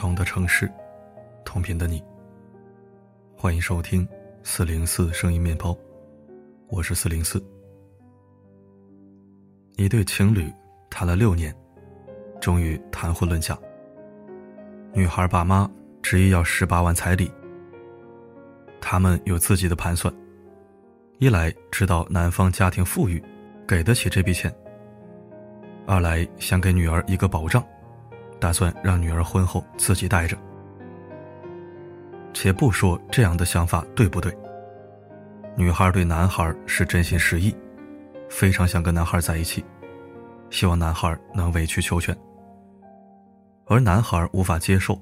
同的城市，同频的你。欢迎收听四零四声音面包，我是四零四。一对情侣谈了六年，终于谈婚论嫁。女孩爸妈执意要十八万彩礼，他们有自己的盘算：一来知道男方家庭富裕，给得起这笔钱；二来想给女儿一个保障。打算让女儿婚后自己带着，且不说这样的想法对不对。女孩对男孩是真心实意，非常想跟男孩在一起，希望男孩能委曲求全。而男孩无法接受，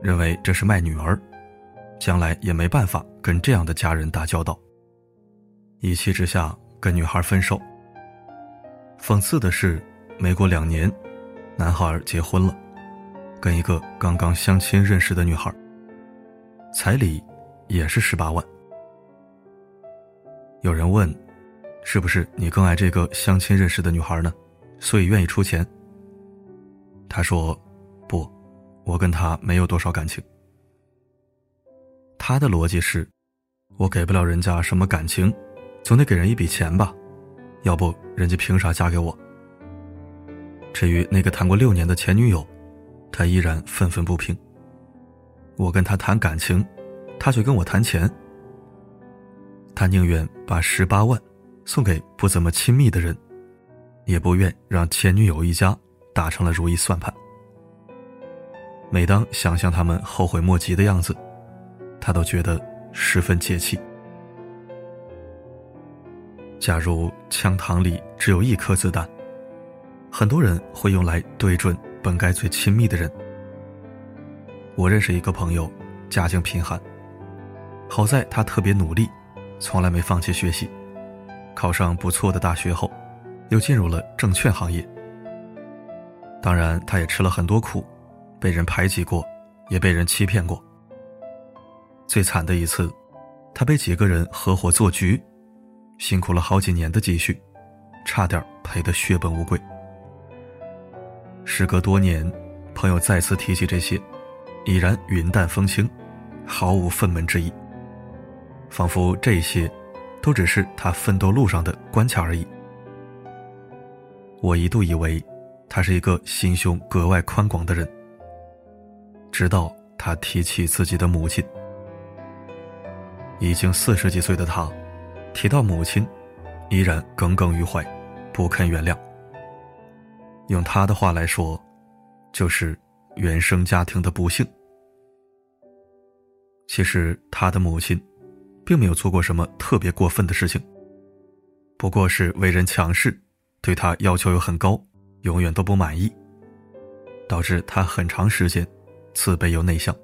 认为这是卖女儿，将来也没办法跟这样的家人打交道。一气之下跟女孩分手。讽刺的是，没过两年。男孩结婚了，跟一个刚刚相亲认识的女孩。彩礼也是十八万。有人问，是不是你更爱这个相亲认识的女孩呢？所以愿意出钱？他说，不，我跟她没有多少感情。他的逻辑是，我给不了人家什么感情，总得给人一笔钱吧，要不人家凭啥嫁给我？至于那个谈过六年的前女友，他依然愤愤不平。我跟他谈感情，他却跟我谈钱。他宁愿把十八万送给不怎么亲密的人，也不愿让前女友一家打成了如意算盘。每当想象他们后悔莫及的样子，他都觉得十分解气。假如枪膛里只有一颗子弹。很多人会用来对准本该最亲密的人。我认识一个朋友，家境贫寒，好在他特别努力，从来没放弃学习，考上不错的大学后，又进入了证券行业。当然，他也吃了很多苦，被人排挤过，也被人欺骗过。最惨的一次，他被几个人合伙做局，辛苦了好几年的积蓄，差点赔得血本无归。时隔多年，朋友再次提起这些，已然云淡风轻，毫无愤懑之意。仿佛这些，都只是他奋斗路上的关卡而已。我一度以为，他是一个心胸格外宽广的人。直到他提起自己的母亲，已经四十几岁的他，提到母亲，依然耿耿于怀，不肯原谅。用他的话来说，就是原生家庭的不幸。其实他的母亲，并没有做过什么特别过分的事情，不过是为人强势，对他要求又很高，永远都不满意，导致他很长时间自卑又内向。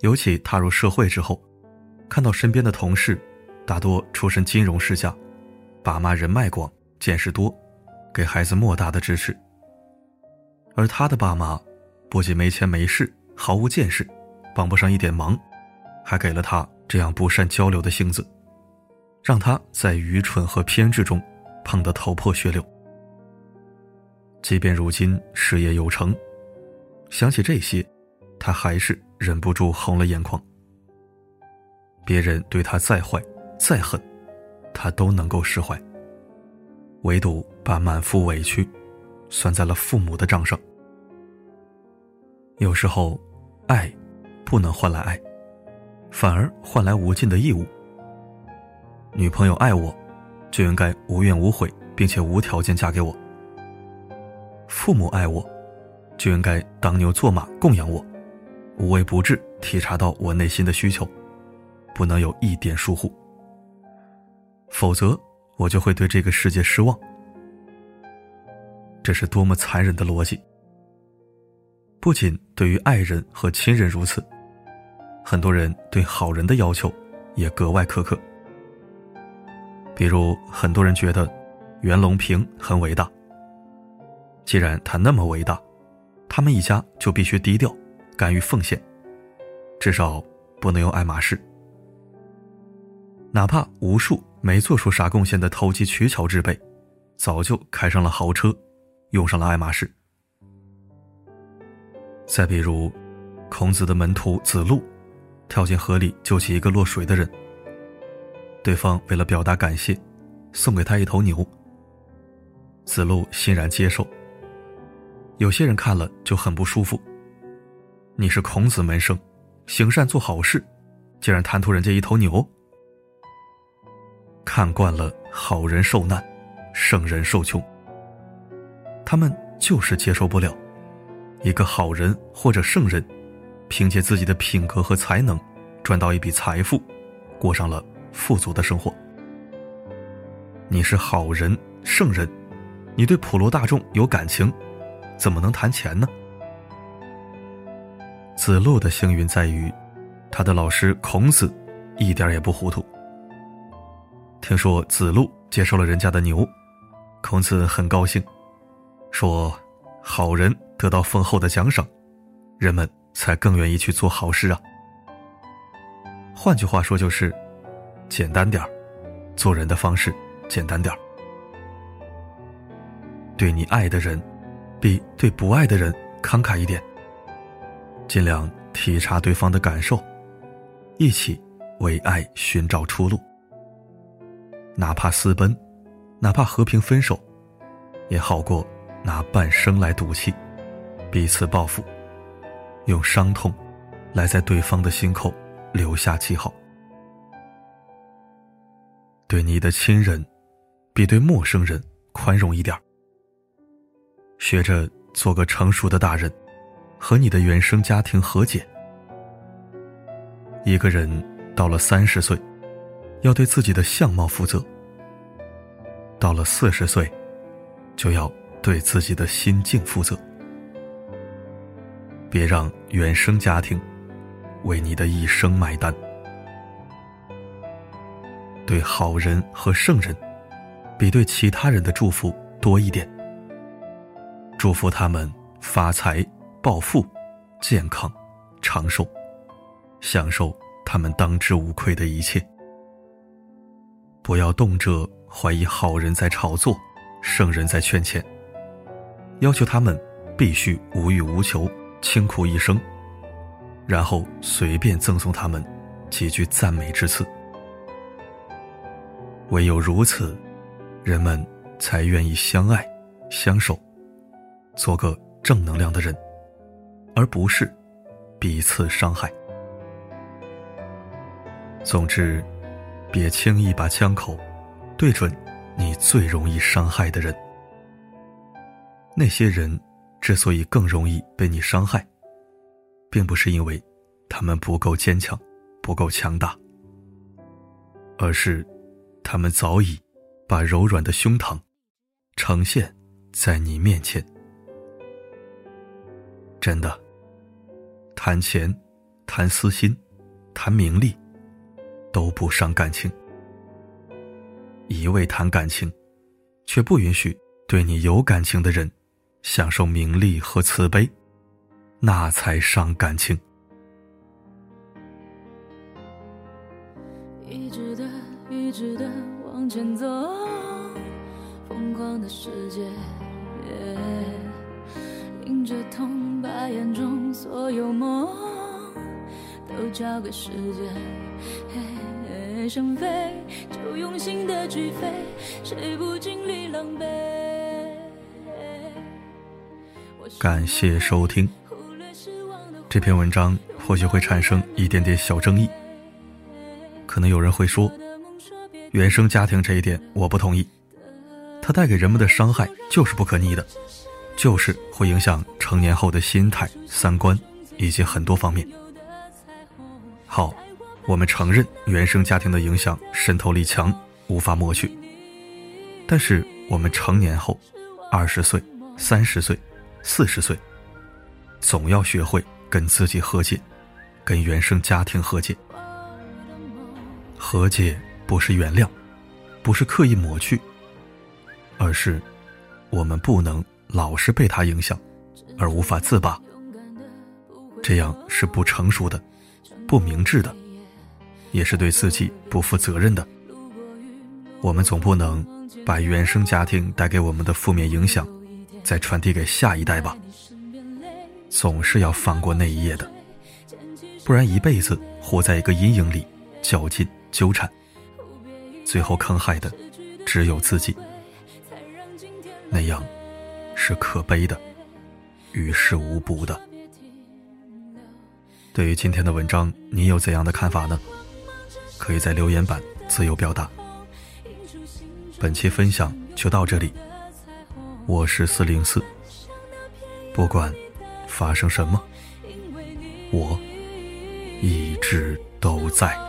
尤其踏入社会之后，看到身边的同事，大多出身金融世家，爸妈人脉广，见识多。给孩子莫大的支持，而他的爸妈不仅没钱没势，毫无见识，帮不上一点忙，还给了他这样不善交流的性子，让他在愚蠢和偏执中碰得头破血流。即便如今事业有成，想起这些，他还是忍不住红了眼眶。别人对他再坏再狠，他都能够释怀。唯独把满腹委屈算在了父母的账上。有时候，爱不能换来爱，反而换来无尽的义务。女朋友爱我，就应该无怨无悔，并且无条件嫁给我。父母爱我，就应该当牛做马供养我，无微不至体察到我内心的需求，不能有一点疏忽，否则。我就会对这个世界失望。这是多么残忍的逻辑！不仅对于爱人和亲人如此，很多人对好人的要求也格外苛刻。比如，很多人觉得袁隆平很伟大。既然他那么伟大，他们一家就必须低调，敢于奉献，至少不能用爱马仕，哪怕无数。没做出啥贡献的投机取巧之辈，早就开上了豪车，用上了爱马仕。再比如，孔子的门徒子路，跳进河里救起一个落水的人。对方为了表达感谢，送给他一头牛。子路欣然接受。有些人看了就很不舒服。你是孔子门生，行善做好事，竟然贪图人家一头牛。看惯了好人受难，圣人受穷，他们就是接受不了一个好人或者圣人，凭借自己的品格和才能，赚到一笔财富，过上了富足的生活。你是好人圣人，你对普罗大众有感情，怎么能谈钱呢？子路的幸运在于，他的老师孔子一点也不糊涂。听说子路接受了人家的牛，孔子很高兴，说：“好人得到丰厚的奖赏，人们才更愿意去做好事啊。”换句话说，就是简单点，做人的方式简单点。对你爱的人，比对不爱的人慷慨一点，尽量体察对方的感受，一起为爱寻找出路。哪怕私奔，哪怕和平分手，也好过拿半生来赌气，彼此报复，用伤痛来在对方的心口留下记号。对你的亲人，比对陌生人宽容一点学着做个成熟的大人，和你的原生家庭和解。一个人到了三十岁。要对自己的相貌负责。到了四十岁，就要对自己的心境负责。别让原生家庭为你的一生买单。对好人和圣人，比对其他人的祝福多一点。祝福他们发财、暴富、健康、长寿，享受他们当之无愧的一切。不要动辄怀疑好人在炒作，圣人在圈钱。要求他们必须无欲无求，清苦一生，然后随便赠送他们几句赞美之词。唯有如此，人们才愿意相爱、相守，做个正能量的人，而不是彼此伤害。总之。别轻易把枪口对准你最容易伤害的人。那些人之所以更容易被你伤害，并不是因为他们不够坚强、不够强大，而是他们早已把柔软的胸膛呈现在你面前。真的，谈钱、谈私心、谈名利。都不伤感情，一味谈感情，却不允许对你有感情的人享受名利和慈悲，那才伤感情。一直的，一直的往前走，疯狂的世界，迎着痛，把眼中所有梦都交给时间。想飞，就用心的去飞，谁不经历狼狈？感谢收听。这篇文章或许会产生一点点小争议，可能有人会说，原生家庭这一点我不同意，它带给人们的伤害就是不可逆的，就是会影响成年后的心态、三观以及很多方面。好。我们承认原生家庭的影响渗透力强，无法抹去。但是我们成年后，二十岁、三十岁、四十岁，总要学会跟自己和解，跟原生家庭和解。和解不是原谅，不是刻意抹去，而是我们不能老是被他影响，而无法自拔。这样是不成熟的，不明智的。也是对自己不负责任的。我们总不能把原生家庭带给我们的负面影响，再传递给下一代吧。总是要翻过那一页的，不然一辈子活在一个阴影里，较劲纠缠，最后坑害的只有自己。那样是可悲的，于事无补的。对于今天的文章，你有怎样的看法呢？可以在留言板自由表达。本期分享就到这里，我是四零四。不管发生什么，我一直都在。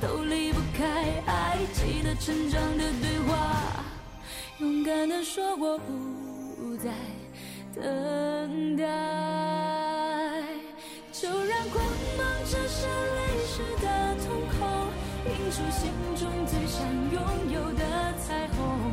都离不开爱，记得成长的对话，勇敢的说我不再等待。就让光芒折射泪湿的瞳孔，映出心中最想拥有的彩虹。